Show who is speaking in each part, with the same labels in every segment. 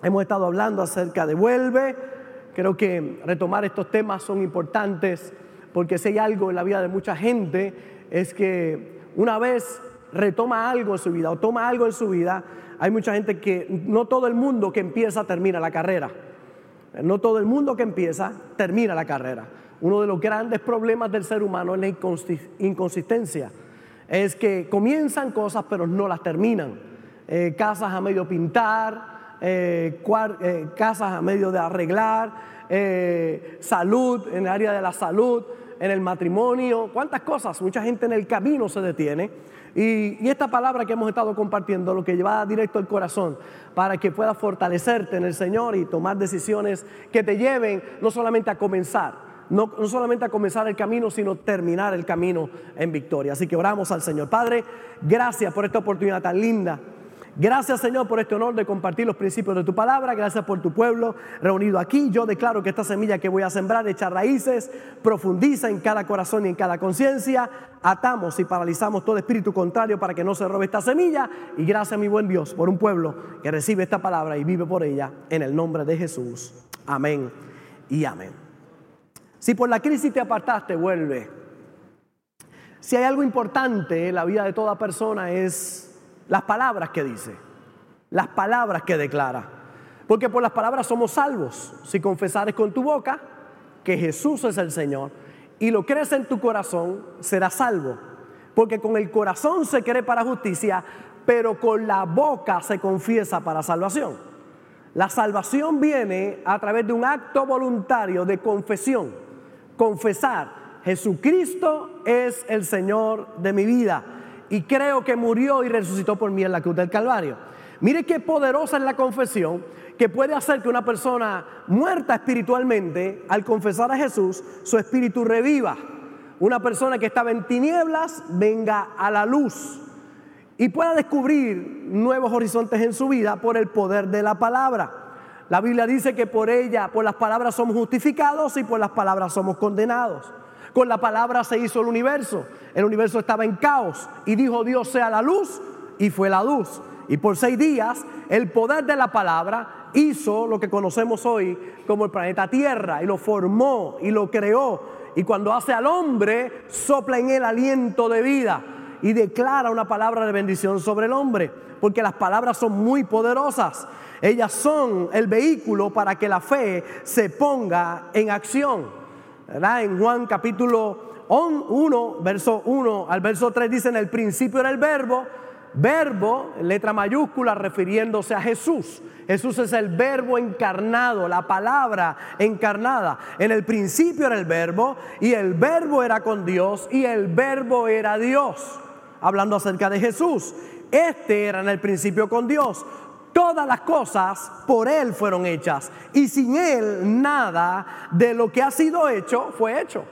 Speaker 1: Hemos estado hablando acerca de vuelve. Creo que retomar estos temas son importantes porque si hay algo en la vida de mucha gente es que una vez retoma algo en su vida o toma algo en su vida, hay mucha gente que no todo el mundo que empieza termina la carrera. No todo el mundo que empieza termina la carrera. Uno de los grandes problemas del ser humano es la inconsistencia. Es que comienzan cosas pero no las terminan. Eh, casas a medio pintar, eh, eh, casas a medio de arreglar, salud, en el área de la salud, en el matrimonio, cuántas cosas. Mucha gente en el camino se detiene. Y, y, esta palabra que hemos estado compartiendo, lo que lleva directo al corazón, para que puedas fortalecerte en el Señor y tomar decisiones que te lleven no solamente a comenzar, no, solamente a comenzar el camino, sino terminar el camino en victoria. Así que oramos al Señor. Padre, gracias por esta oportunidad tan linda. Gracias Señor por este honor de compartir los principios de tu palabra. Gracias por tu pueblo reunido aquí. Yo declaro que esta semilla que voy a sembrar echa raíces, profundiza en cada corazón y en cada conciencia. Atamos y paralizamos todo espíritu contrario para que no se robe esta semilla. Y gracias mi buen Dios por un pueblo que recibe esta palabra y vive por ella en el nombre de Jesús. Amén y amén. Si por la crisis te apartaste, vuelve. Si hay algo importante en la vida de toda persona es las palabras que dice, las palabras que declara. Porque por las palabras somos salvos. Si confesares con tu boca que Jesús es el Señor y lo crees en tu corazón, serás salvo. Porque con el corazón se cree para justicia, pero con la boca se confiesa para salvación. La salvación viene a través de un acto voluntario de confesión confesar, Jesucristo es el Señor de mi vida y creo que murió y resucitó por mí en la cruz del Calvario. Mire qué poderosa es la confesión que puede hacer que una persona muerta espiritualmente, al confesar a Jesús, su espíritu reviva. Una persona que estaba en tinieblas venga a la luz y pueda descubrir nuevos horizontes en su vida por el poder de la palabra. La Biblia dice que por ella, por las palabras somos justificados y por las palabras somos condenados. Con la palabra se hizo el universo. El universo estaba en caos y dijo Dios sea la luz y fue la luz. Y por seis días el poder de la palabra hizo lo que conocemos hoy como el planeta Tierra y lo formó y lo creó. Y cuando hace al hombre, sopla en él aliento de vida y declara una palabra de bendición sobre el hombre, porque las palabras son muy poderosas. Ellas son el vehículo para que la fe se ponga en acción. En Juan capítulo 1, verso 1 al verso 3 dice, en el principio era el verbo, verbo, letra mayúscula, refiriéndose a Jesús. Jesús es el verbo encarnado, la palabra encarnada. En el principio era el verbo y el verbo era con Dios y el verbo era Dios. Hablando acerca de Jesús. Este era en el principio con Dios. Todas las cosas por Él fueron hechas y sin Él nada de lo que ha sido hecho fue hecho.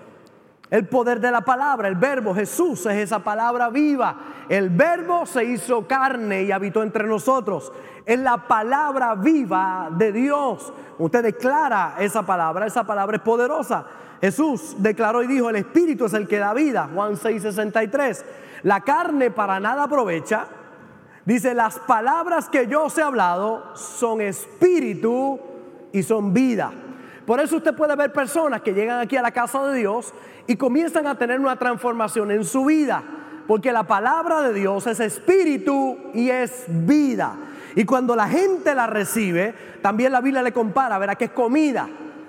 Speaker 1: El poder de la palabra, el verbo, Jesús es esa palabra viva. El verbo se hizo carne y habitó entre nosotros. Es la palabra viva de Dios. Usted declara esa palabra, esa palabra es poderosa. Jesús declaró y dijo, el Espíritu es el que da vida. Juan 6:63. La carne para nada aprovecha Dice, las palabras que yo os he hablado son espíritu y son vida. Por eso usted puede ver personas que llegan aquí a la casa de Dios y comienzan a tener una transformación en su vida. Porque la palabra de Dios es espíritu y es vida. Y cuando la gente la recibe, también la Biblia le compara, verá que es comida.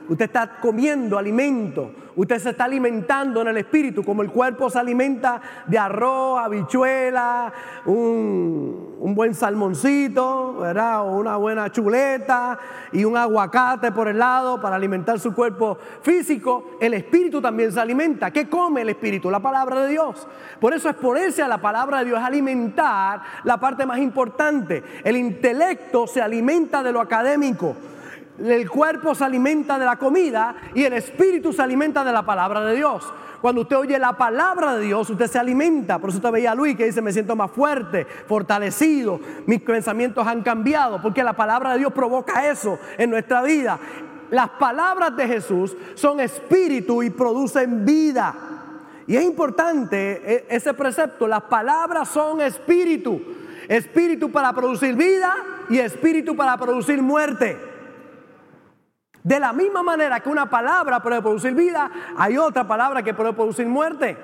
Speaker 1: Usted está comiendo alimento. Usted se está alimentando en el espíritu, como el cuerpo se alimenta de arroz, habichuela, un, buen salmoncito, ¿verdad? O una buena chuleta y un aguacate por el lado para alimentar su cuerpo físico. El espíritu también se alimenta. ¿Qué come el espíritu? La palabra de Dios. Por eso exponerse a la palabra de Dios alimentar la parte más importante. El intelecto se alimenta de lo académico el cuerpo se alimenta de la comida y el espíritu se alimenta de la palabra de Dios. Cuando usted oye la palabra de Dios, usted se alimenta. Por eso usted veía a Luis que dice, me siento más fuerte, fortalecido, mis pensamientos han cambiado, porque la palabra de Dios provoca eso en nuestra vida. Las palabras de Jesús son espíritu y producen vida. Y es importante e, ese precepto, las palabras son espíritu. Espíritu para producir vida y espíritu para producir muerte. De la misma manera que una palabra puede producir vida, hay otra palabra que puede producir muerte.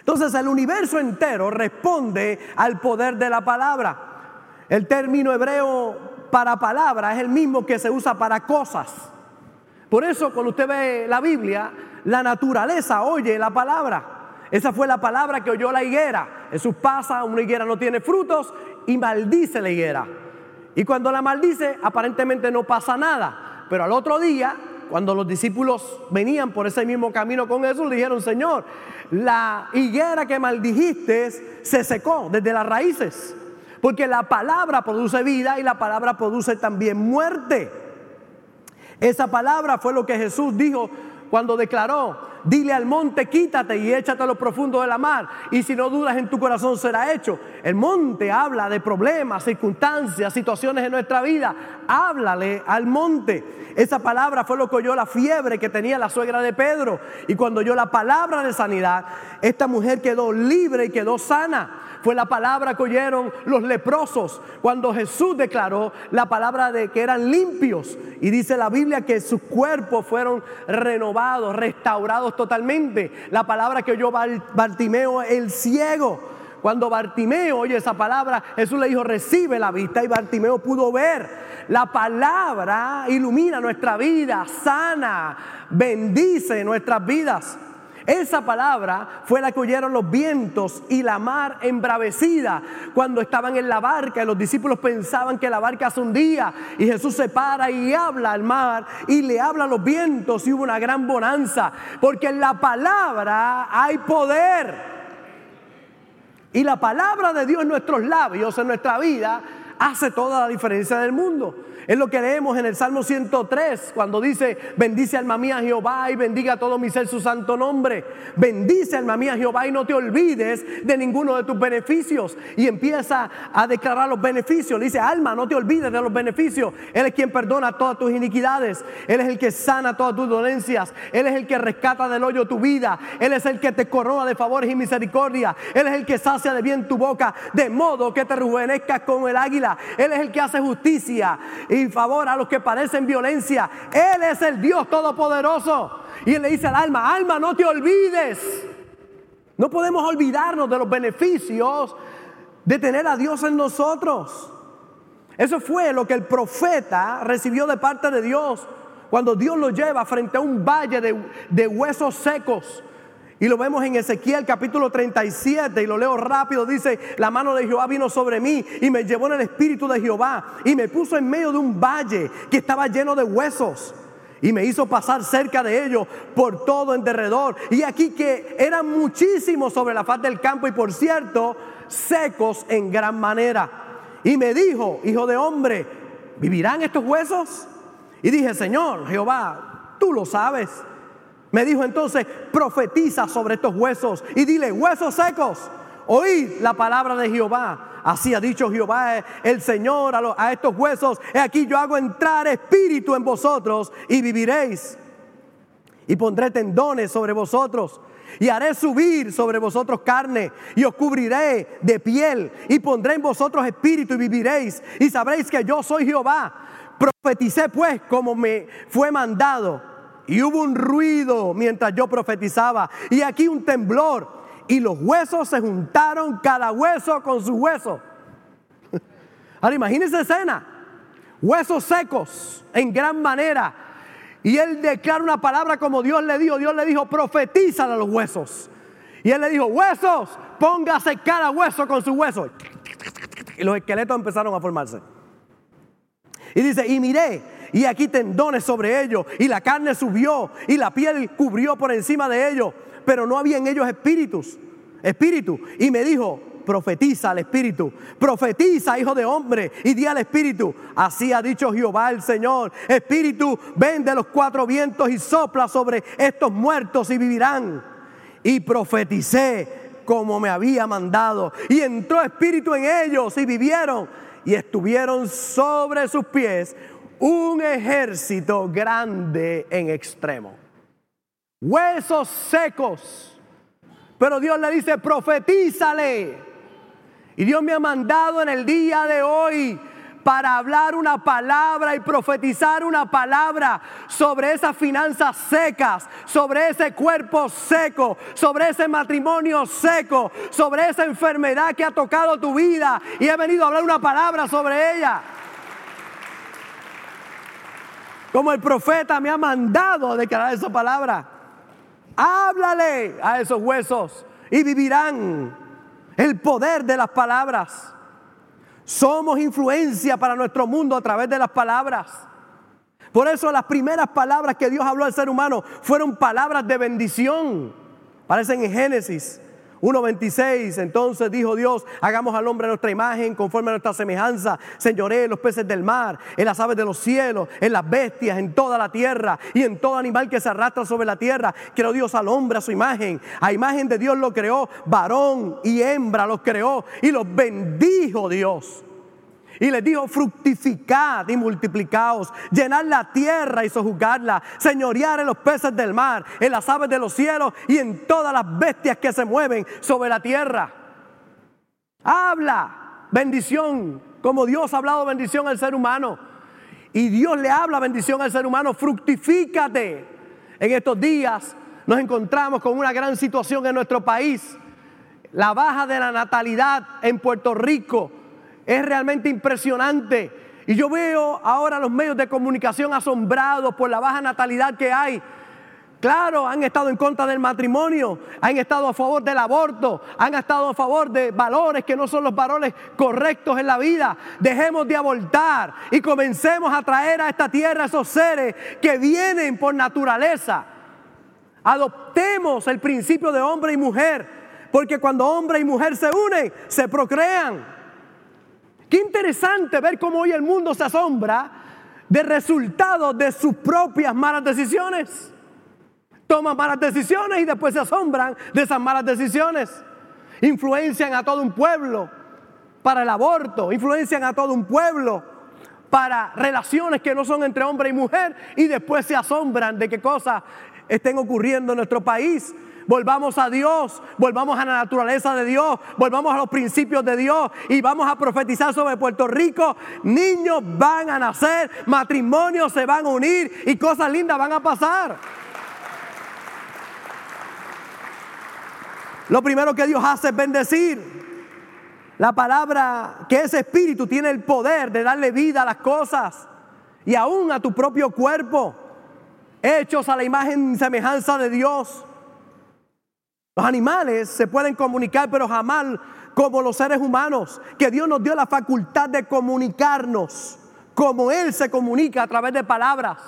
Speaker 1: Entonces el universo entero responde al poder de la palabra. El término hebreo para palabra es el mismo que se usa para cosas. Por eso cuando usted ve la Biblia, la naturaleza oye la palabra. Esa fue la palabra que oyó la higuera. Jesús pasa, una higuera no tiene frutos y maldice la higuera. Y cuando la maldice, aparentemente no pasa nada. Pero al otro día, cuando los discípulos venían por ese mismo camino con Jesús, le dijeron, Señor, la higuera que maldijiste se secó desde las raíces. Porque la palabra produce vida y la palabra produce también muerte. Esa palabra fue lo que Jesús dijo cuando declaró, dile al monte, quítate y échate a lo profundo de la mar. Y si no dudas en tu corazón será hecho. El monte habla de problemas, circunstancias, situaciones en nuestra vida. Háblale al monte. Esa palabra fue lo que oyó la fiebre que tenía la suegra de Pedro. Y cuando oyó la palabra de sanidad, esta mujer quedó libre y quedó sana. Fue la palabra que oyeron los leprosos cuando Jesús declaró la palabra de que eran limpios. Y dice la Biblia que sus cuerpos fueron renovados, restaurados totalmente. La palabra que oyó Bartimeo, el ciego. Cuando Bartimeo oye esa palabra, Jesús le dijo, recibe la vista y Bartimeo pudo ver. La palabra ilumina nuestra vida, sana, bendice nuestras vidas. Esa palabra fue la que oyeron los vientos y la mar embravecida cuando estaban en la barca y los discípulos pensaban que la barca se hundía y Jesús se para y habla al mar y le habla a los vientos y hubo una gran bonanza porque en la palabra hay poder. Y la palabra de Dios en nuestros labios, en nuestra vida, hace toda la diferencia del mundo. Es lo que leemos en el Salmo 103, cuando dice, bendice alma mía Jehová y bendiga a todo mi ser su santo nombre. Bendice alma mía Jehová y no te olvides de ninguno de tus beneficios. Y empieza a declarar los beneficios. Le dice, alma, no te olvides de los beneficios. Él es quien perdona todas tus iniquidades. Él es el que sana todas tus dolencias. Él es el que rescata del hoyo tu vida. Él es el que te corona de favores y misericordia. Él es el que sacia de bien tu boca, de modo que te rejuvenezcas como el águila. Él es el que hace justicia y favor a los que padecen violencia. Él es el Dios todopoderoso. Y él le dice al alma, alma, no te olvides. No podemos olvidarnos de los beneficios de tener a Dios en nosotros. Eso fue lo que el profeta recibió de parte de Dios cuando Dios lo lleva frente a un valle de, de huesos secos. Y lo vemos en Ezequiel capítulo 37 y lo leo rápido. Dice, la mano de Jehová vino sobre mí y me llevó en el espíritu de Jehová y me puso en medio de un valle que estaba lleno de huesos. Y me hizo pasar cerca de ellos por todo en derredor. Y aquí que eran muchísimos sobre la faz del campo y por cierto, secos en gran manera. Y me dijo, hijo de hombre, ¿vivirán estos huesos? Y dije, Señor, Jehová, tú lo sabes. Me dijo entonces, profetiza sobre estos huesos y dile, huesos secos, oíd la palabra de Jehová. Así ha dicho Jehová el Señor a, estos huesos, he aquí yo hago entrar espíritu en vosotros y viviréis. Y pondré tendones sobre vosotros y haré subir sobre vosotros carne y os cubriré de piel y pondré en vosotros espíritu y viviréis y sabréis que yo soy Jehová. Profeticé pues como me fue mandado y hubo un ruido mientras yo profetizaba. Y aquí un temblor. Y los huesos se juntaron, cada hueso con su hueso. Ahora imagínense escena. Huesos secos en gran manera. Y él declara una palabra como Dios le dijo. Dios le dijo, profetiza a los huesos. Y él le dijo, huesos, póngase cada hueso con su hueso. Y los esqueletos empezaron a formarse. Y dice, y miré y aquí tendones sobre ellos, y la carne subió, y la piel cubrió por encima de ellos, pero no había en ellos espíritus, espíritu. Y me dijo, profetiza al espíritu, profetiza, hijo de hombre, y di al espíritu, así ha dicho Jehová el Señor, espíritu, ven de los cuatro vientos y sopla sobre estos muertos y vivirán. Y profeticé como me había mandado, y entró espíritu en ellos y vivieron y estuvieron sobre sus pies un ejército grande en extremo. Huesos secos. Pero Dios le dice, profetízale. Y Dios me ha mandado en el día de hoy para hablar una palabra y profetizar una palabra sobre esas finanzas secas, sobre ese cuerpo seco, sobre ese matrimonio seco, sobre esa enfermedad que ha tocado tu vida y he venido a hablar una palabra sobre ella. Como el profeta me ha mandado declarar esa palabra. Háblale a esos huesos y vivirán el poder de las palabras. Somos influencia para nuestro mundo a través de las palabras. Por eso las primeras palabras que Dios habló al ser humano fueron palabras de bendición. Parecen en Génesis 1.26, entonces dijo Dios, hagamos al hombre a nuestra imagen, conforme a nuestra semejanza, señoré en los peces del mar, en las aves de los cielos, en las bestias, en toda la tierra y en todo animal que se arrastra sobre la tierra. Creó Dios al hombre a su imagen, a imagen de Dios lo creó, varón y hembra los creó y los bendijo Dios. Y les dijo, fructificad y multiplicaos, llenad la tierra y sojuzgarla, señorear en los peces del mar, en las aves de los cielos y en todas las bestias que se mueven sobre la tierra. Habla bendición, como Dios ha hablado bendición al ser humano. Y Dios le habla bendición al ser humano, fructifícate. En estos días nos encontramos con una gran situación en nuestro país. La baja de la natalidad en Puerto Rico es realmente impresionante. Y yo veo ahora los medios de comunicación asombrados por la baja natalidad que hay. Claro, han estado en contra del matrimonio, han estado a favor del aborto, han estado a favor de valores que no son los valores correctos en la vida. Dejemos de abortar y comencemos a traer a esta tierra esos seres que vienen por naturaleza. Adoptemos el principio de hombre y mujer, porque cuando hombre y mujer se unen, se procrean. Qué interesante ver cómo hoy el mundo se asombra de resultados de sus propias malas decisiones. Toman malas decisiones y después se asombran de esas malas decisiones. Influencian a todo un pueblo para el aborto, influencian a todo un pueblo para relaciones que no son entre hombre y mujer y después se asombran de qué cosas estén ocurriendo en nuestro país volvamos a Dios, volvamos a la naturaleza de Dios, volvamos a los principios de Dios y vamos a profetizar sobre Puerto Rico. Niños van a nacer, matrimonios se van a unir y cosas lindas van a pasar. Lo primero que Dios hace es bendecir. La palabra que es espíritu tiene el poder de darle vida a las cosas y aún a tu propio cuerpo, hechos a la imagen y semejanza de Dios. Los animales se pueden comunicar, pero jamás como los seres humanos, que Dios nos dio la facultad de comunicarnos, como Él se comunica a través de palabras.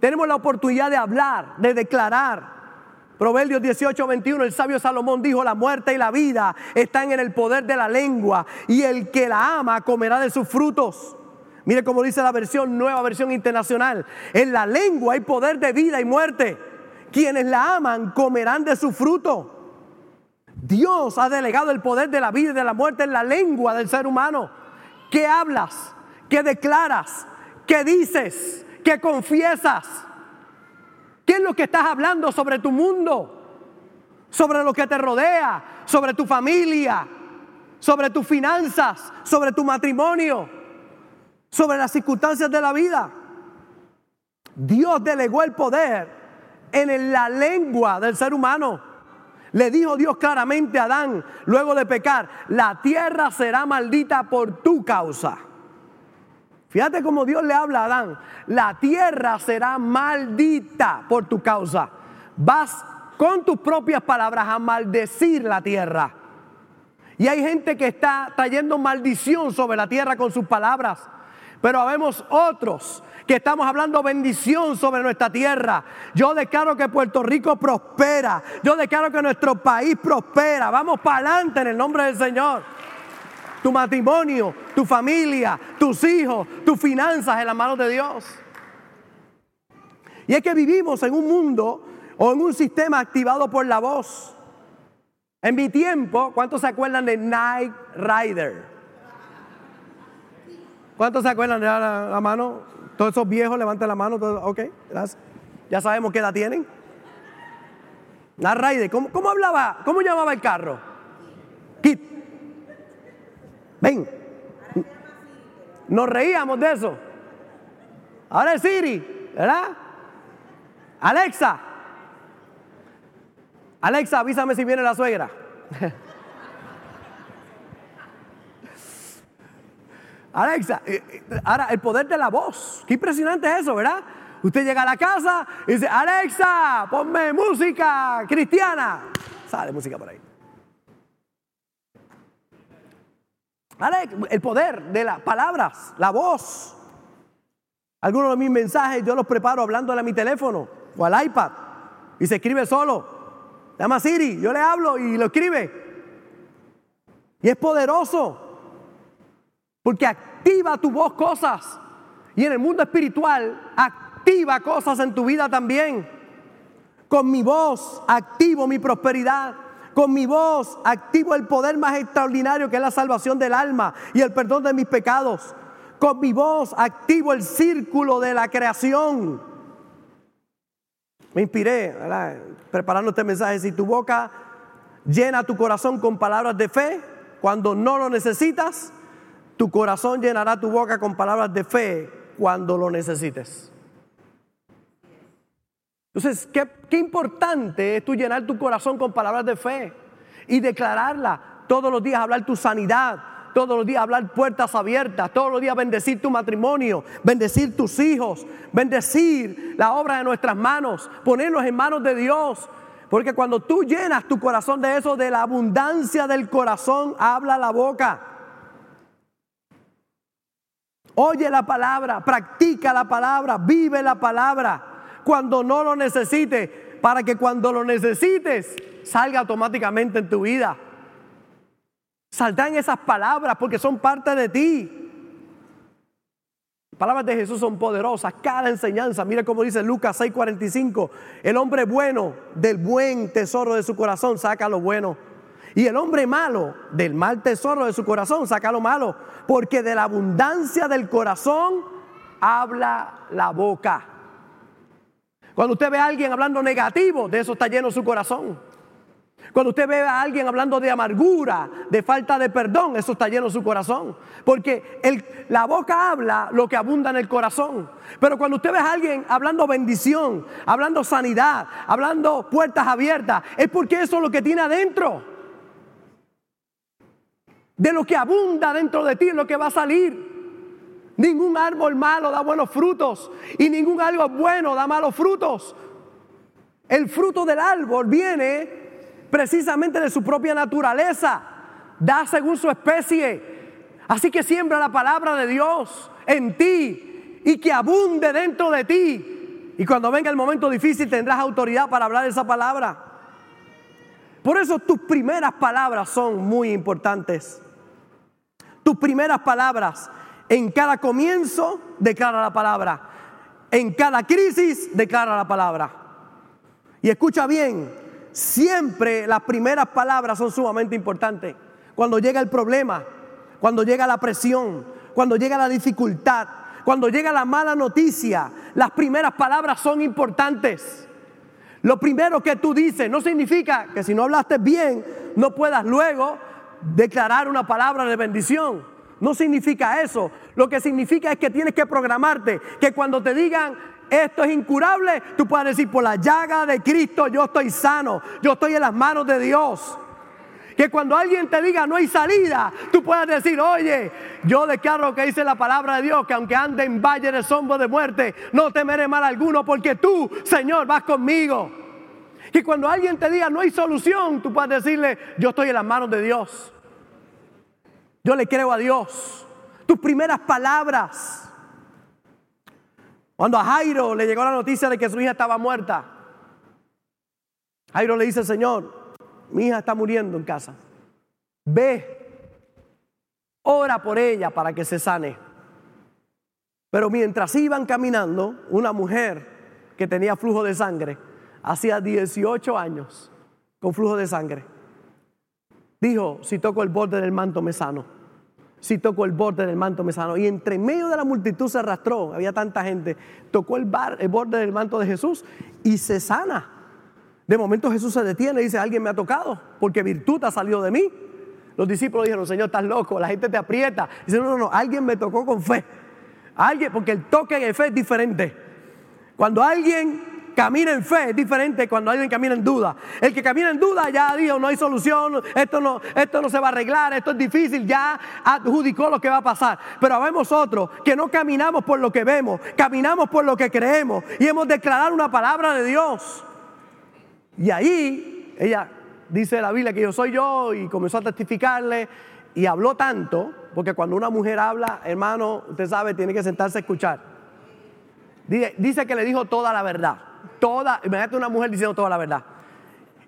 Speaker 1: Tenemos la oportunidad de hablar, de declarar. Proverbios 18, 21, el sabio Salomón dijo, la muerte y la vida están en el poder de la lengua y el que la ama comerá de sus frutos. Mire cómo dice la versión, nueva versión internacional. En la lengua hay poder de vida y muerte. Quienes la aman comerán de su fruto. Dios ha delegado el poder de la vida y de la muerte en la lengua del ser humano. ¿Qué hablas? ¿Qué declaras? ¿Qué dices? ¿Qué confiesas? ¿Qué es lo que estás hablando sobre tu mundo? Sobre lo que te rodea, sobre tu familia, sobre tus finanzas, sobre tu matrimonio, sobre las circunstancias de la vida. Dios delegó el poder en la lengua del ser humano. Le dijo Dios claramente a Adán, luego de pecar, la tierra será maldita por tu causa. Fíjate cómo Dios le habla a Adán, la tierra será maldita por tu causa. Vas con tus propias palabras a maldecir la tierra. Y hay gente que está trayendo maldición sobre la tierra con sus palabras. Pero habemos otros que estamos hablando bendición sobre nuestra tierra. Yo declaro que Puerto Rico prospera. Yo declaro que nuestro país prospera. Vamos para adelante en el nombre del Señor. Tu matrimonio, tu familia, tus hijos, tus finanzas en las manos de Dios. Y es que vivimos en un mundo o en un sistema activado por la voz. En mi tiempo, ¿cuántos se acuerdan de Night Rider? ¿Cuántos se acuerdan de la mano? Todos esos viejos levanten la mano. ok, gracias. Ya sabemos qué edad tienen. La Raide, ¿cómo, ¿cómo, hablaba? ¿Cómo llamaba el carro? Kit. Ven. Nos reíamos de eso. Ahora es Siri, ¿verdad? Alexa. Alexa, avísame si viene la suegra. Alexa, eh, eh, ahora el poder de la voz. Qué impresionante es eso, ¿verdad? Usted llega a la casa y dice, Alexa, ponme música cristiana. Sale música por ahí. el poder de las palabras, la voz. Algunos de mis mensajes yo los preparo hablándole a mi teléfono o al iPad y se escribe solo. Llama Siri, yo le hablo y lo escribe. Y es poderoso. Porque activa tu voz cosas. Y en el mundo espiritual activa cosas en tu vida también. Con mi voz activo mi prosperidad. Con mi voz activo el poder más extraordinario que es la salvación del alma y el perdón de mis pecados. Con mi voz activo el círculo de la creación. Me inspiré preparando este mensaje. Si tu boca llena tu corazón con palabras de fe, cuando no lo necesitas, tu corazón llenará tu boca con palabras de fe cuando lo necesites. Entonces, qué, importante es tú llenar tu corazón con palabras de fe y declararla todos los días, hablar tu sanidad, todos los días hablar puertas abiertas, todos los días bendecir tu matrimonio, bendecir tus hijos, bendecir la obra de nuestras manos, ponernos en manos de Dios. Porque cuando tú llenas tu corazón de eso, de la abundancia del corazón, habla la boca. Oye la palabra, practica la palabra, vive la palabra cuando no lo necesites, para que cuando lo necesites salga automáticamente en tu vida. Saltan esas palabras porque son parte de ti. Palabras de Jesús son poderosas, cada enseñanza. Mira cómo dice Lucas 6:45, el hombre bueno del buen tesoro de su corazón saca lo bueno. Y el hombre malo del mal tesoro de su corazón saca lo malo, porque de la abundancia del corazón habla la boca. Cuando usted ve a alguien hablando negativo, de eso está lleno su corazón. Cuando usted ve a alguien hablando de amargura, de falta de perdón, eso está lleno su corazón. Porque la boca habla lo que abunda en el corazón. Pero cuando usted ve a alguien hablando bendición, hablando sanidad, hablando puertas abiertas, es porque eso es lo que tiene adentro. De lo que abunda dentro de ti es lo que va a salir. Ningún árbol malo da buenos frutos y ningún árbol bueno da malos frutos. El fruto del árbol viene precisamente de su propia naturaleza, da según su especie. Así que siembra la palabra de Dios en ti y que abunde dentro de ti. Y cuando venga el momento difícil tendrás autoridad para hablar esa palabra. Por eso tus primeras palabras son muy importantes. Tus primeras palabras en cada comienzo declara la palabra. En cada crisis declara la palabra. Y escucha bien, siempre las primeras palabras son sumamente importantes. Cuando llega el problema, cuando llega la presión, cuando llega la dificultad, cuando llega la mala noticia, las primeras palabras son importantes. Lo primero que tú dices no significa que si no hablaste bien no puedas luego declarar una palabra de bendición. No significa eso. Lo que significa es que tienes que programarte, que cuando te digan esto es incurable, tú puedas decir por la llaga de Cristo yo estoy sano, yo estoy en las manos de Dios. Que cuando alguien te diga no hay salida, tú puedas decir, oye, yo declaro que dice la palabra de Dios, que aunque ande en valle de sombra de muerte, no temeré mal alguno, porque tú, Señor, vas conmigo. Que cuando alguien te diga no hay solución, tú puedas decirle, yo estoy en las manos de Dios. Yo le creo a Dios. Tus primeras palabras. Cuando a Jairo le llegó la noticia de que su hija estaba muerta, Jairo le dice, Señor, mi hija está muriendo en casa. Ve, ora por ella para que se sane. Pero mientras iban caminando, una mujer que tenía flujo de sangre, hacía 18 años con flujo de sangre, Dijo, si toco el borde del manto me sano. Si toco el borde del manto me sano. Y entre medio de la multitud se arrastró, había tanta gente, tocó el, borde del manto de Jesús y se sana. De momento Jesús se detiene y dice, alguien me ha tocado, porque virtud ha salido de mí. los discípulos dijeron, Señor, estás loco, la gente te aprieta. Dice, no, no, no, alguien me tocó con fe. Alguien, porque el toque de fe es diferente. Cuando alguien camina en fe es diferente cuando alguien camina en duda. El que camina en duda ya dijo, no hay solución, esto no, esto no se va a arreglar, esto es difícil, ya adjudicó lo que va a pasar. Pero vemos otros que no caminamos por lo que vemos, caminamos por lo que creemos y hemos declarado una palabra de Dios. Y ahí ella dice la Biblia que yo soy yo y comenzó a testificarle y habló tanto, porque cuando una mujer habla, hermano, usted sabe, tiene que sentarse a escuchar. Dice, que le dijo toda la verdad, toda, imagínate una mujer diciendo toda la verdad.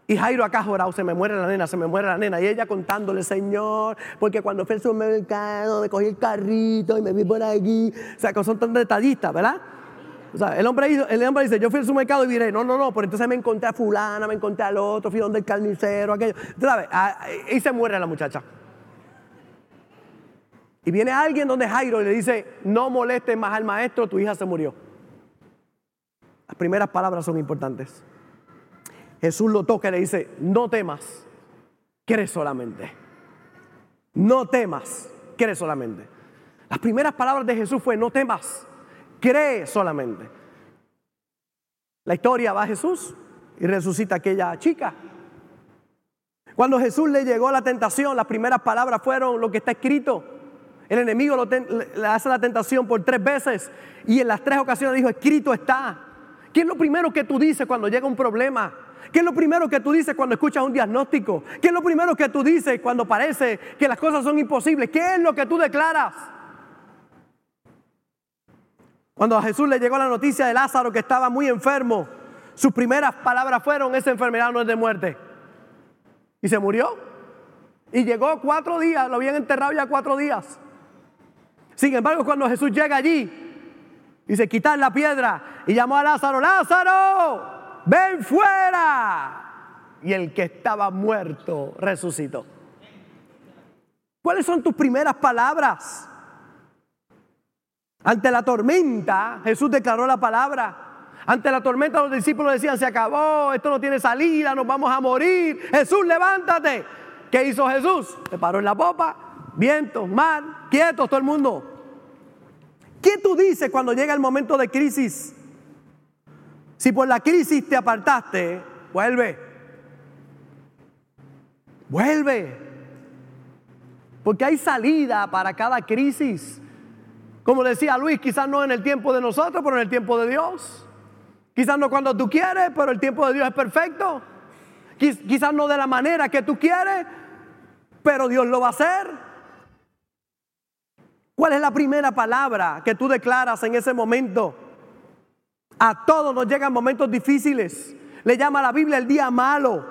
Speaker 1: Y Jairo acá jorado, se me muere la nena, se me muere la nena. Y ella contándole, Señor, porque cuando fui al supermercado me cogí el carrito y me vi por aquí. O sea, que son tan detallistas, ¿verdad? O sea, el hombre, el hombre dice, yo fui al supermercado y viré, no, no, no, pero entonces me encontré a fulana, me encontré al otro, fui donde el carnicero, aquello. ¿Sabes? Ah, y se muere la muchacha. Y viene alguien donde Jairo y le dice, no molestes más al maestro, tu hija se murió. Las primeras palabras son importantes. Jesús lo toca y le dice, no temas, cree solamente. No temas, cree solamente. Las primeras palabras de Jesús fue, no temas, cree solamente. La historia va a Jesús y resucita a aquella chica. Cuando Jesús le llegó la tentación, las primeras palabras fueron lo que está escrito. El enemigo le hace la tentación por tres veces y en las tres ocasiones dijo, escrito está. ¿Qué es lo primero que tú dices cuando llega un problema? ¿Qué es lo primero que tú dices cuando escuchas un diagnóstico? ¿Qué es lo primero que tú dices cuando parece que las cosas son imposibles? ¿Qué es lo que tú declaras? Cuando a Jesús le llegó la noticia de Lázaro que estaba muy enfermo, sus primeras palabras fueron, esa enfermedad no es de muerte. Y se murió. Y llegó cuatro días, lo habían enterrado ya cuatro días. Sin embargo, cuando Jesús llega allí, dice, quitar la piedra y llamó a Lázaro, Lázaro, ven fuera. Y el que estaba muerto resucitó. ¿Cuáles son tus primeras palabras? Ante la tormenta, Jesús declaró la palabra. Ante la tormenta los discípulos decían, se acabó, esto no tiene salida, nos vamos a morir. Jesús, levántate. ¿Qué hizo Jesús? Se paró en la popa, viento, mar, quietos todo el mundo. ¿Qué tú dices cuando llega el momento de crisis? Si por la crisis te apartaste, vuelve. Vuelve. Porque hay salida para cada crisis. Como decía Luis, quizás no en el tiempo de nosotros, pero en el tiempo de Dios. Quizás no cuando tú quieres, pero el tiempo de Dios es perfecto. Quizás no de la manera que tú quieres, pero Dios lo va a hacer. ¿Cuál es la primera palabra que tú declaras en ese momento? A todos nos llegan momentos difíciles. Le llama la Biblia el día malo.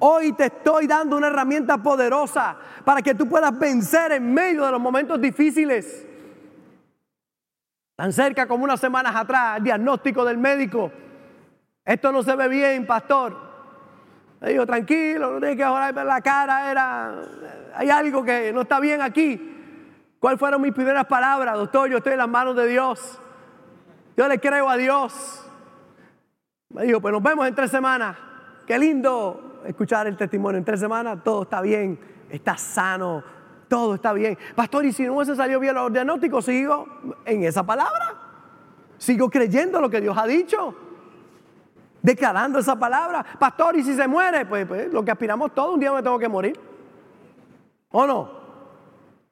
Speaker 1: Hoy te estoy dando una herramienta poderosa para que tú puedas vencer en medio de los momentos difíciles. Tan cerca como unas semanas atrás, el diagnóstico del médico. Esto no se ve bien, pastor. Le digo, tranquilo, no tienes que joder la cara, era, hay algo que no está bien aquí. ¿Cuáles fueron mis primeras palabras? Doctor, yo estoy en las manos de Dios. Yo le creo a Dios. Me dijo, pues nos vemos en tres semanas. Qué lindo escuchar el testimonio. En tres semanas todo está bien, está sano, todo está bien. Pastor, y si no se salió bien los diagnósticos, sigo en esa palabra. Sigo creyendo lo que Dios ha dicho. Declarando esa palabra. Pastor, y si se muere, pues, pues lo que aspiramos todos, un día me tengo que morir. ¿O no?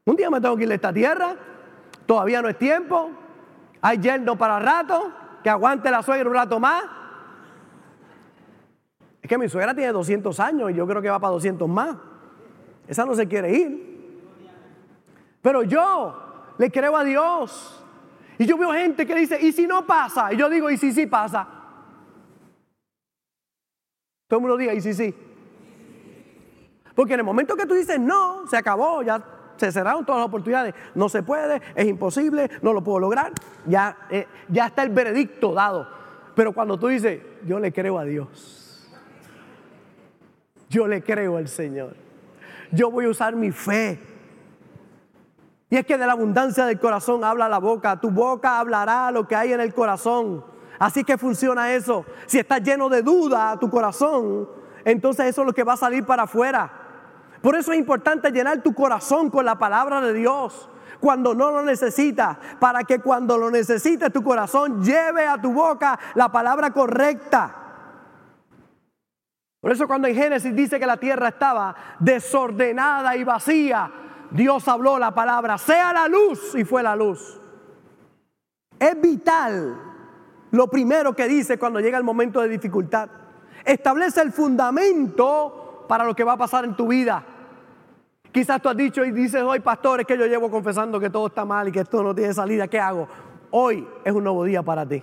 Speaker 1: Un día me tengo que ir a esta tierra, todavía no es tiempo, hay yerno para rato, que aguante la suegra un rato más. Es que mi suegra tiene 200 años y yo creo que va para 200 más. Esa no se quiere ir. Pero yo le creo a Dios. Y yo veo gente que dice, ¿y si no pasa? Y yo digo, ¿y si sí pasa? Todo el mundo diga, ¿y si sí? Porque en el momento que tú dices no, se acabó, ya se cerraron todas las oportunidades. No se puede, es imposible, no lo puedo lograr. Ya, eh, ya está el veredicto dado. Pero cuando tú dices, yo le creo a Dios, yo le creo al Señor, yo voy a usar mi fe. Y es que de la abundancia del corazón habla la boca, tu boca hablará lo que hay en el corazón. Así que funciona eso. Si está lleno de duda tu corazón, entonces eso es lo que va a salir para afuera. Por eso es importante llenar tu corazón con la palabra de Dios cuando no lo necesitas, para que cuando lo necesites tu corazón lleve a tu boca la palabra correcta. Por eso cuando en Génesis dice que la tierra estaba desordenada y vacía, Dios habló la palabra, sea la luz y fue la luz. Es vital lo primero que dice cuando llega el momento de dificultad. Establece el fundamento para lo que va a pasar en tu vida. Quizás tú has dicho y dices hoy, pastor, es que yo llevo confesando que todo está mal y que esto no tiene salida. ¿Qué hago? Hoy es un nuevo día para ti.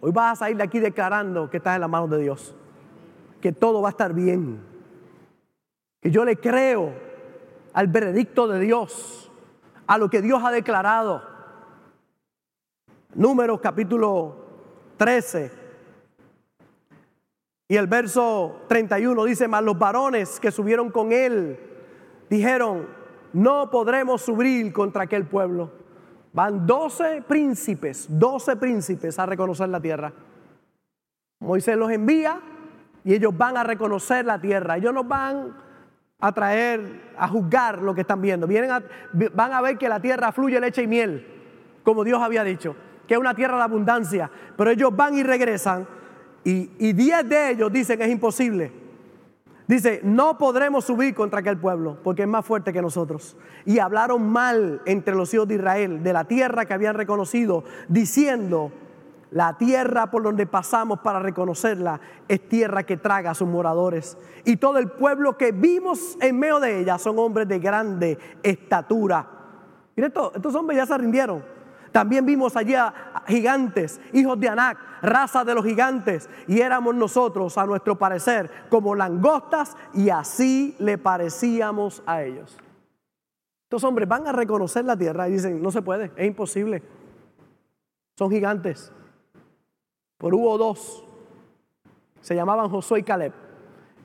Speaker 1: Hoy vas a salir de aquí declarando que estás en las manos de Dios. Que todo va a estar bien. Que yo le creo al veredicto de Dios, a lo que Dios ha declarado. Números capítulo 13 y el verso 31 dice, mas los varones que subieron con él dijeron, no podremos subir contra aquel pueblo. Van 12 príncipes, 12 príncipes a reconocer la tierra. Moisés los envía y ellos van a reconocer la tierra. Ellos nos van a traer, a juzgar lo que están viendo. Vienen van a ver que la tierra fluye leche y miel, como Dios había dicho, que es una tierra de abundancia. Pero ellos van y regresan y, diez de ellos dicen que es imposible. Dice, no podremos subir contra aquel pueblo porque es más fuerte que nosotros. Y hablaron mal entre los hijos de Israel de la tierra que habían reconocido, diciendo, la tierra por donde pasamos para reconocerla es tierra que traga a sus moradores. Y todo el pueblo que vimos en medio de ella son hombres de grande estatura. Mira, estos hombres ya se rindieron. También vimos allí a gigantes, hijos de Anac, raza de los gigantes, y éramos nosotros, a nuestro parecer, como langostas, y así le parecíamos a ellos. Estos hombres van a reconocer la tierra y dicen, no se puede, es imposible. Son gigantes. Pero hubo dos, se llamaban Josué y Caleb,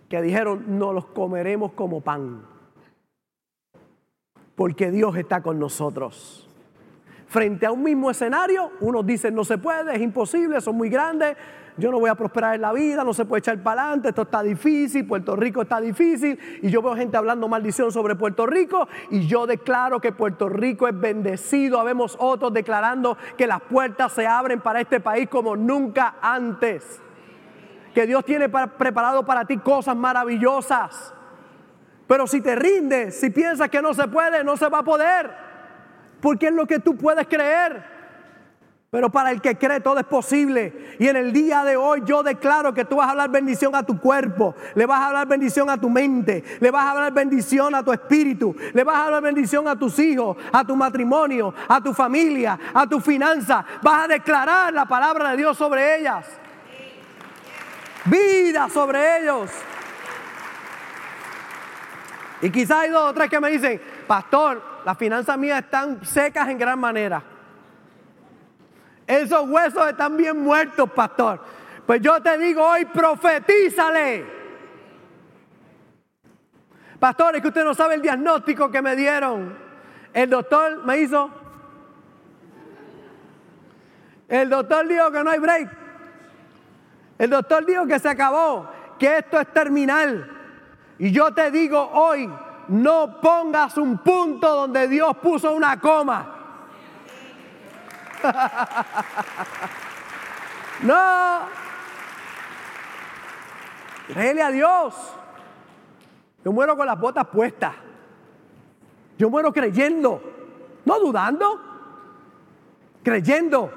Speaker 1: que dijeron, no los comeremos como pan, porque Dios está con nosotros frente a un mismo escenario, unos dicen no se puede, es imposible, son muy grandes, yo no voy a prosperar en la vida, no se puede echar para adelante, esto está difícil, Puerto Rico está difícil, y yo veo gente hablando maldición sobre Puerto Rico, y yo declaro que Puerto Rico es bendecido, habemos otros declarando que las puertas se abren para este país como nunca antes, que Dios tiene preparado para ti cosas maravillosas, pero si te rindes, si piensas que no se puede, no se va a poder porque es lo que tú puedes creer. Pero para el que cree todo es posible. Y en el día de hoy yo declaro que tú vas a hablar bendición a tu cuerpo, le vas a hablar bendición a tu mente, le vas a hablar bendición a tu espíritu, le vas a hablar bendición a tus hijos, a tu matrimonio, a tu familia, a tu finanza. Vas a declarar la palabra de Dios sobre ellas. Vida sobre ellos. Y quizás hay dos o tres que me dicen, pastor, las finanzas mías están secas en gran manera. Esos huesos están bien muertos, pastor. Pues yo te digo hoy, profetízale. Pastor, es que usted no sabe el diagnóstico que me dieron. El doctor me hizo. El doctor dijo que no hay break. El doctor dijo que se acabó, que esto es terminal. Y yo te digo hoy, no pongas un punto donde Dios puso una coma. no. Créele a Dios. Yo muero con las botas puestas. Yo muero creyendo, no dudando, creyendo.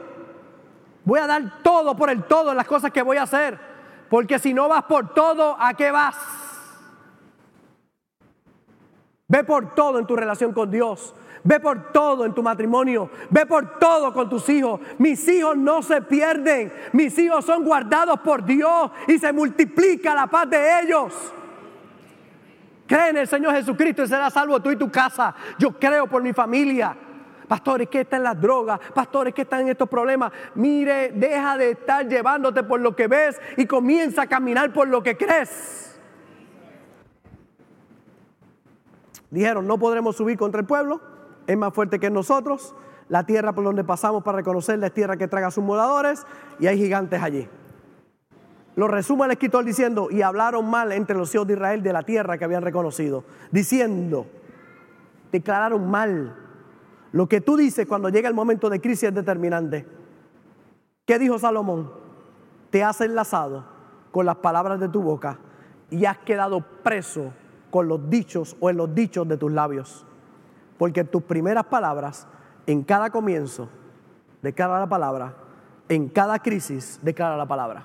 Speaker 1: Voy a dar todo por el todo en las cosas que voy a hacer. Porque si no vas por todo, ¿a qué vas? Ve por todo en tu relación con Dios. Ve por todo en tu matrimonio. Ve por todo con tus hijos. Mis hijos no se pierden. Mis hijos son guardados por Dios y se multiplica la paz de ellos. Cree en el Señor Jesucristo y será salvo tú y tu casa. Yo creo por mi familia. Pastores que están las drogas, pastores que están en estos problemas. Mire, deja de estar llevándote por lo que ves y comienza a caminar por lo que crees. Dijeron, no podremos subir contra el pueblo, es más fuerte que nosotros, la tierra por donde pasamos para reconocerla es tierra que traga a sus moradores y hay gigantes allí. lo resume el escritor diciendo, y hablaron mal entre los hijos de Israel de la tierra que habían reconocido, diciendo, declararon mal. Lo que tú dices cuando llega el momento de crisis es determinante. ¿Qué dijo Salomón? Te has enlazado con las palabras de tu boca y has quedado preso con los dichos o en los dichos de tus labios. Porque tus primeras palabras, en cada comienzo, declara la palabra, en cada crisis, declara la palabra.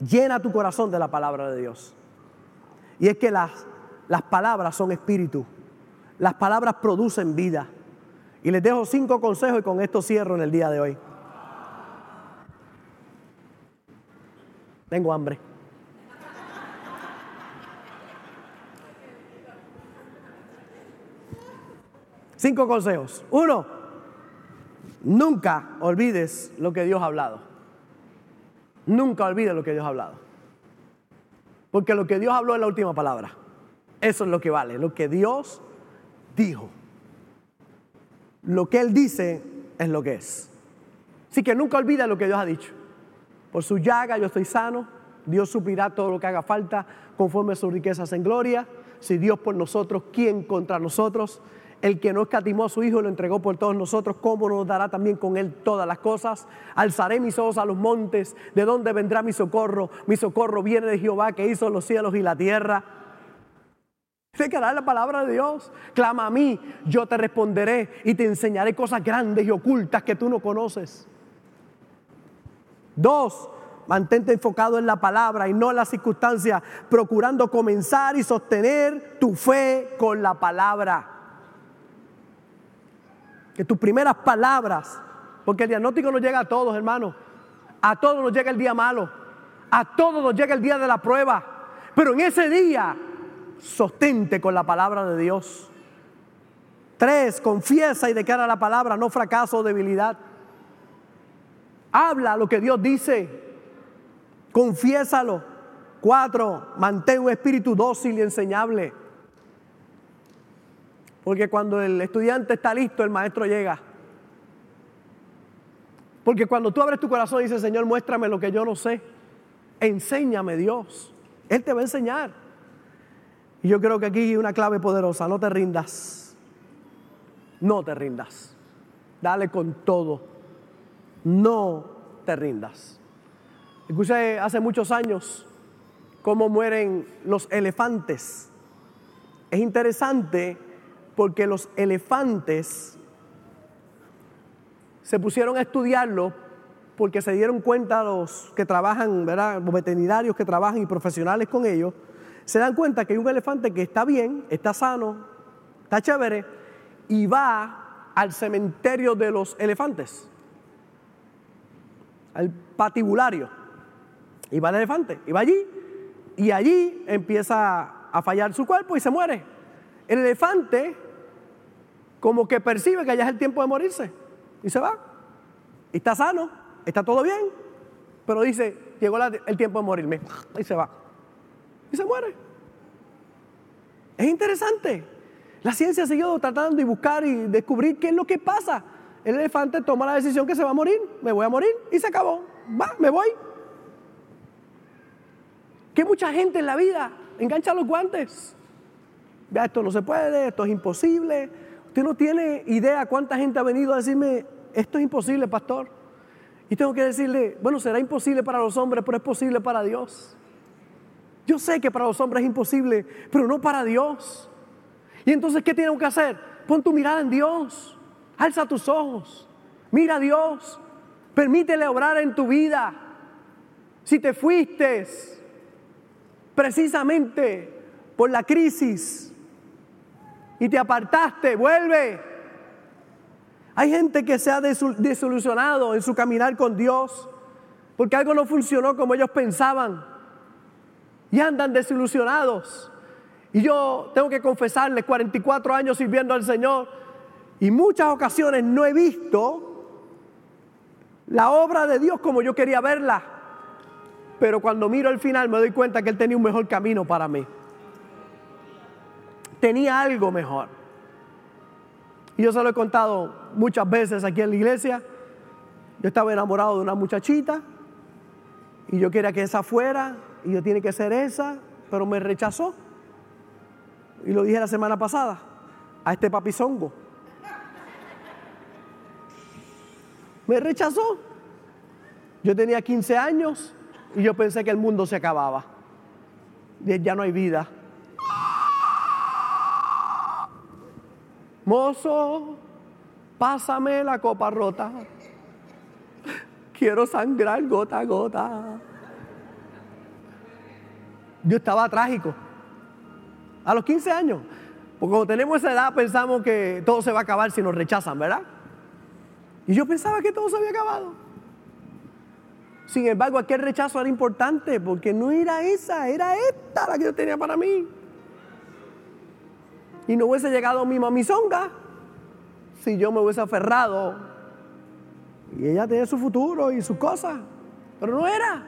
Speaker 1: Llena tu corazón de la palabra de Dios. Y es que las, las palabras son espíritu. Las palabras producen vida. Y les dejo cinco consejos y con esto cierro en el día de hoy. Tengo hambre. Cinco consejos. Uno, nunca olvides lo que Dios ha hablado. Nunca olvides lo que Dios ha hablado. Porque lo que Dios habló es la última palabra. Eso es lo que vale, lo que Dios dijo. Lo que Él dice es lo que es. Así que nunca olvides lo que Dios ha dicho. Por su llaga yo estoy sano. Dios suplirá todo lo que haga falta conforme a sus riquezas en gloria. Si Dios por nosotros, ¿quién contra nosotros? El que no escatimó a su Hijo lo entregó por todos nosotros, ¿cómo nos dará también con Él todas las cosas? Alzaré mis ojos a los montes, ¿de dónde vendrá mi socorro? Mi socorro viene de Jehová que hizo los cielos y la tierra. dar la palabra de Dios. Clama a mí, yo te responderé y te enseñaré cosas grandes y ocultas que tú no conoces. Dos, mantente enfocado en la palabra y no en las circunstancias, procurando comenzar y sostener tu fe con la palabra. Que tus primeras palabras, porque el diagnóstico no llega a todos, hermanos. A todos nos llega el día malo. A todos nos llega el día de la prueba. Pero en ese día, sostente con la palabra de Dios. Tres, confiesa y declara la palabra, no fracaso o debilidad. Habla lo que Dios dice. Confiésalo. Cuatro, mantén un espíritu dócil y enseñable. Porque cuando el estudiante está listo, el maestro llega. Porque cuando tú abres tu corazón y dices, Señor, muéstrame lo que yo no sé, enséñame Dios. Él te va a enseñar. Y yo creo que aquí hay una clave poderosa, no te rindas. No te rindas. Dale con todo no te rindas. Escuché hace muchos años cómo mueren los elefantes. Es interesante porque los elefantes se pusieron a estudiarlo porque se dieron cuenta los que trabajan, los veterinarios que trabajan y profesionales con ellos, se dan cuenta que hay un elefante que está bien, está sano, está chévere, y va al cementerio de los elefantes al patibulario. Y va el elefante, y va allí, y allí empieza a fallar su cuerpo y se muere. El elefante como que percibe que ya es el tiempo de morirse y se va. Y está sano, está todo bien, pero dice, llegó el tiempo de morirme y se va. Y se muere. Es interesante. La ciencia ha seguido tratando de buscar y descubrir qué es lo que pasa el elefante toma la decisión que se va a morir, me voy a morir y se acabó. Va, me voy. Que mucha gente en la vida engancha los guantes. Ya esto no se puede, esto es imposible. Usted no tiene idea cuánta gente ha venido a decirme, esto es imposible, pastor. Y tengo que decirle, bueno, será imposible para los hombres, pero es posible para Dios. Yo sé que para los hombres es imposible, pero no para Dios. Y entonces, ¿qué tengo que hacer? Pon tu mirada en Dios. Alza tus ojos, mira a Dios, permítele obrar en tu vida. Si te fuiste precisamente por la crisis y te apartaste, vuelve. Hay gente que se ha desilusionado en su caminar con Dios porque algo no funcionó como ellos pensaban y andan desilusionados. Y yo tengo que confesarles, 44 años sirviendo al Señor, y muchas ocasiones no he visto la obra de Dios como yo quería verla. Pero cuando miro al final me doy cuenta que Él tenía un mejor camino para mí. Tenía algo mejor. Y yo se lo he contado muchas veces aquí en la iglesia. Yo estaba enamorado de una muchachita Y yo quería que esa fuera, y yo tiene que ser esa, pero me rechazó. Y lo dije la semana pasada, a este papizongo. Me rechazó. Yo tenía 15 años y yo pensé que el mundo se acababa. Ya no hay vida. Mozo, pásame la copa rota. Quiero sangrar gota a gota. Yo estaba trágico. A los 15 años. Porque cuando tenemos esa edad pensamos que todo se va a acabar si nos rechazan, ¿verdad? Y yo pensaba que todo se había acabado. Sin embargo, aquel rechazo era importante porque no era esa, era esta la que yo tenía para mí. Y no hubiese llegado mi mamizonga si yo me hubiese aferrado. Y ella tenía su futuro y sus cosas, pero no era.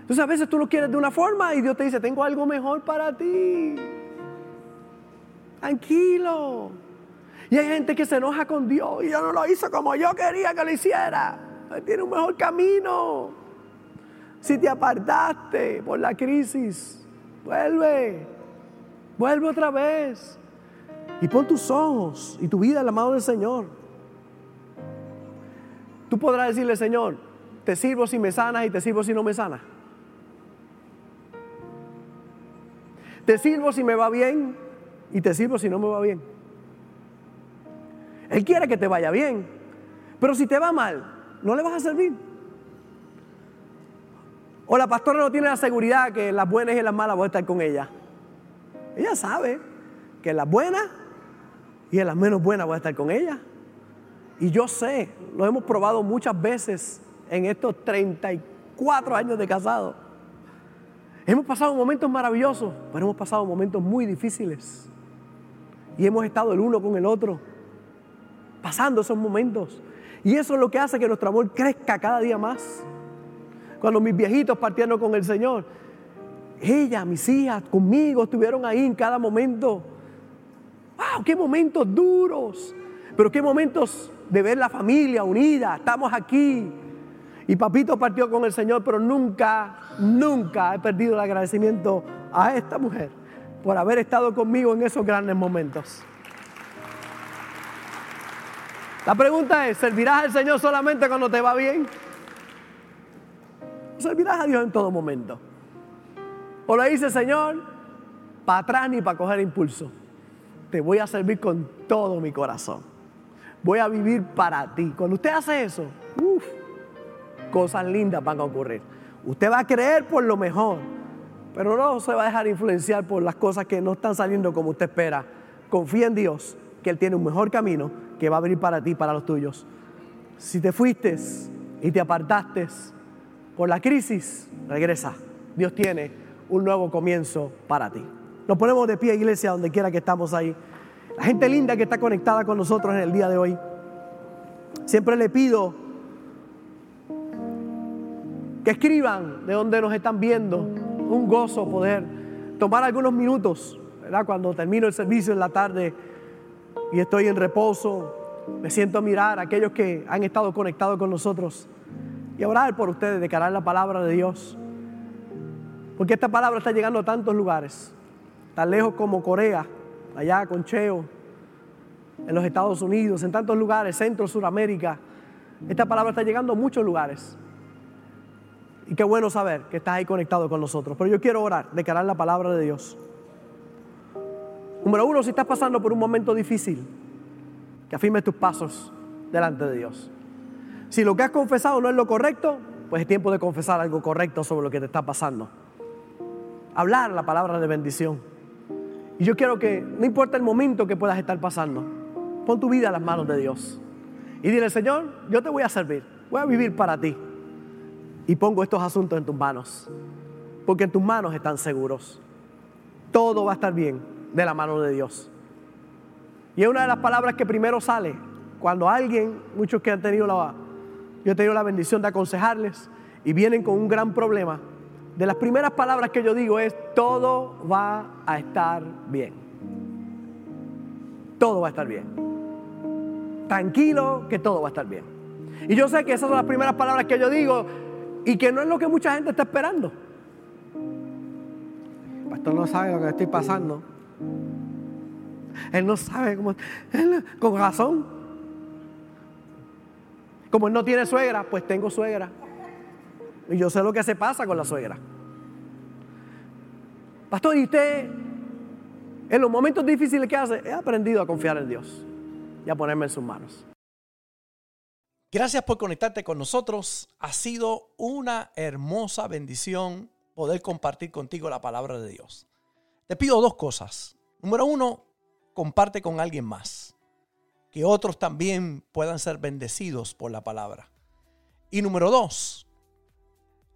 Speaker 1: Entonces a veces tú lo quieres de una forma y Dios te dice, tengo algo mejor para ti. Tranquilo. Y hay gente que se enoja con Dios y yo no lo hizo como yo quería que lo hiciera. Él tiene un mejor camino. Si te apartaste por la crisis, vuelve. Vuelve otra vez. Y pon tus ojos y tu vida en la mano del Señor. Tú podrás decirle, Señor, te sirvo si me sanas y te sirvo si no me sanas. Te sirvo si me va bien y te sirvo si no me va bien. Él quiere que te vaya bien. Pero si te va mal, no le vas a servir. O la pastora no tiene la seguridad que las buenas y las malas voy a estar con ella. Ella sabe que las buenas y en las menos buenas voy a estar con ella. Y yo sé, lo hemos probado muchas veces en estos 34 años de casado. Hemos pasado momentos maravillosos, pero hemos pasado momentos muy difíciles. Y hemos estado el uno con el otro pasando esos momentos. Y eso es lo que hace que nuestro amor crezca cada día más. Cuando mis viejitos partieron con el Señor, ella, mis hijas, conmigo estuvieron ahí en cada momento. ¡Wow! ¡Qué momentos duros! Pero qué momentos de ver la familia unida. Estamos aquí. Y papito partió con el Señor, pero nunca, nunca he perdido el agradecimiento a esta mujer por haber estado conmigo en esos grandes momentos. La pregunta es, ¿servirás al Señor solamente cuando te va bien? ¿O servirás a Dios en todo momento? ¿O le dice, Señor, para atrás ni para coger impulso? Te voy a servir con todo mi corazón. Voy a vivir para ti. Cuando usted hace eso, cosas lindas van a ocurrir. Usted va a creer por lo mejor, pero no se va a dejar influenciar por las cosas que no están saliendo como usted espera. Confía en Dios, que Él tiene un mejor camino que va a venir para ti, para los tuyos. Si te fuiste y te apartaste por la crisis, regresa. Dios tiene un nuevo comienzo para ti. Nos ponemos de pie, iglesia, donde quiera que estamos ahí. La gente linda que está conectada con nosotros en el día de hoy. Siempre le pido que escriban de donde nos están viendo. Un gozo poder tomar algunos minutos, ¿verdad? Cuando termino el servicio en la tarde y estoy en reposo, me siento a mirar a aquellos que han estado conectados con nosotros y a orar por ustedes, declarar la palabra de Dios. Porque esta palabra está llegando a tantos lugares, tan lejos como Corea, allá con Cheo, en los Estados Unidos, en tantos lugares, Centro, Suramérica. Esta palabra está llegando a muchos lugares. Y qué bueno saber que estás ahí conectado con nosotros. Pero yo quiero orar, declarar la palabra de Dios. Número uno, si estás pasando por un momento difícil, que afirmes tus pasos delante de Dios. Si lo que has confesado no es lo correcto, pues es tiempo de confesar algo correcto sobre lo que te está pasando. Hablar la palabra de bendición. Y yo quiero que, no importa el momento que puedas estar pasando, pon tu vida en las manos de Dios. Y dile, Señor, yo te voy a servir, voy a vivir para ti. Y pongo estos asuntos en tus manos, porque en tus manos están seguros. Todo va a estar bien de la mano de Dios. Y es una de las palabras que primero sale cuando alguien, muchos que han tenido la, yo he tenido la bendición de aconsejarles y vienen con un gran problema. De las primeras palabras que yo digo es, todo va a estar bien. Todo va a estar bien. Tranquilo que todo va a estar bien. Y yo sé que esas son las primeras palabras que yo digo y que no es lo que mucha gente está esperando.
Speaker 2: El pastor no sabe lo que estoy pasando.
Speaker 1: Él no sabe cómo. Él, con razón. Como él no tiene suegra, pues tengo suegra. Y yo sé lo que se pasa con la suegra. Pastor, ¿y usted en los momentos difíciles que hace? He aprendido a confiar en Dios y a ponerme en sus manos.
Speaker 3: Gracias por conectarte con nosotros. Ha sido una hermosa bendición poder compartir contigo la palabra de Dios. Te pido dos cosas. Número uno, comparte con alguien más. Que otros también puedan ser bendecidos por la palabra. Y número dos,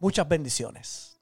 Speaker 3: Muchas bendiciones.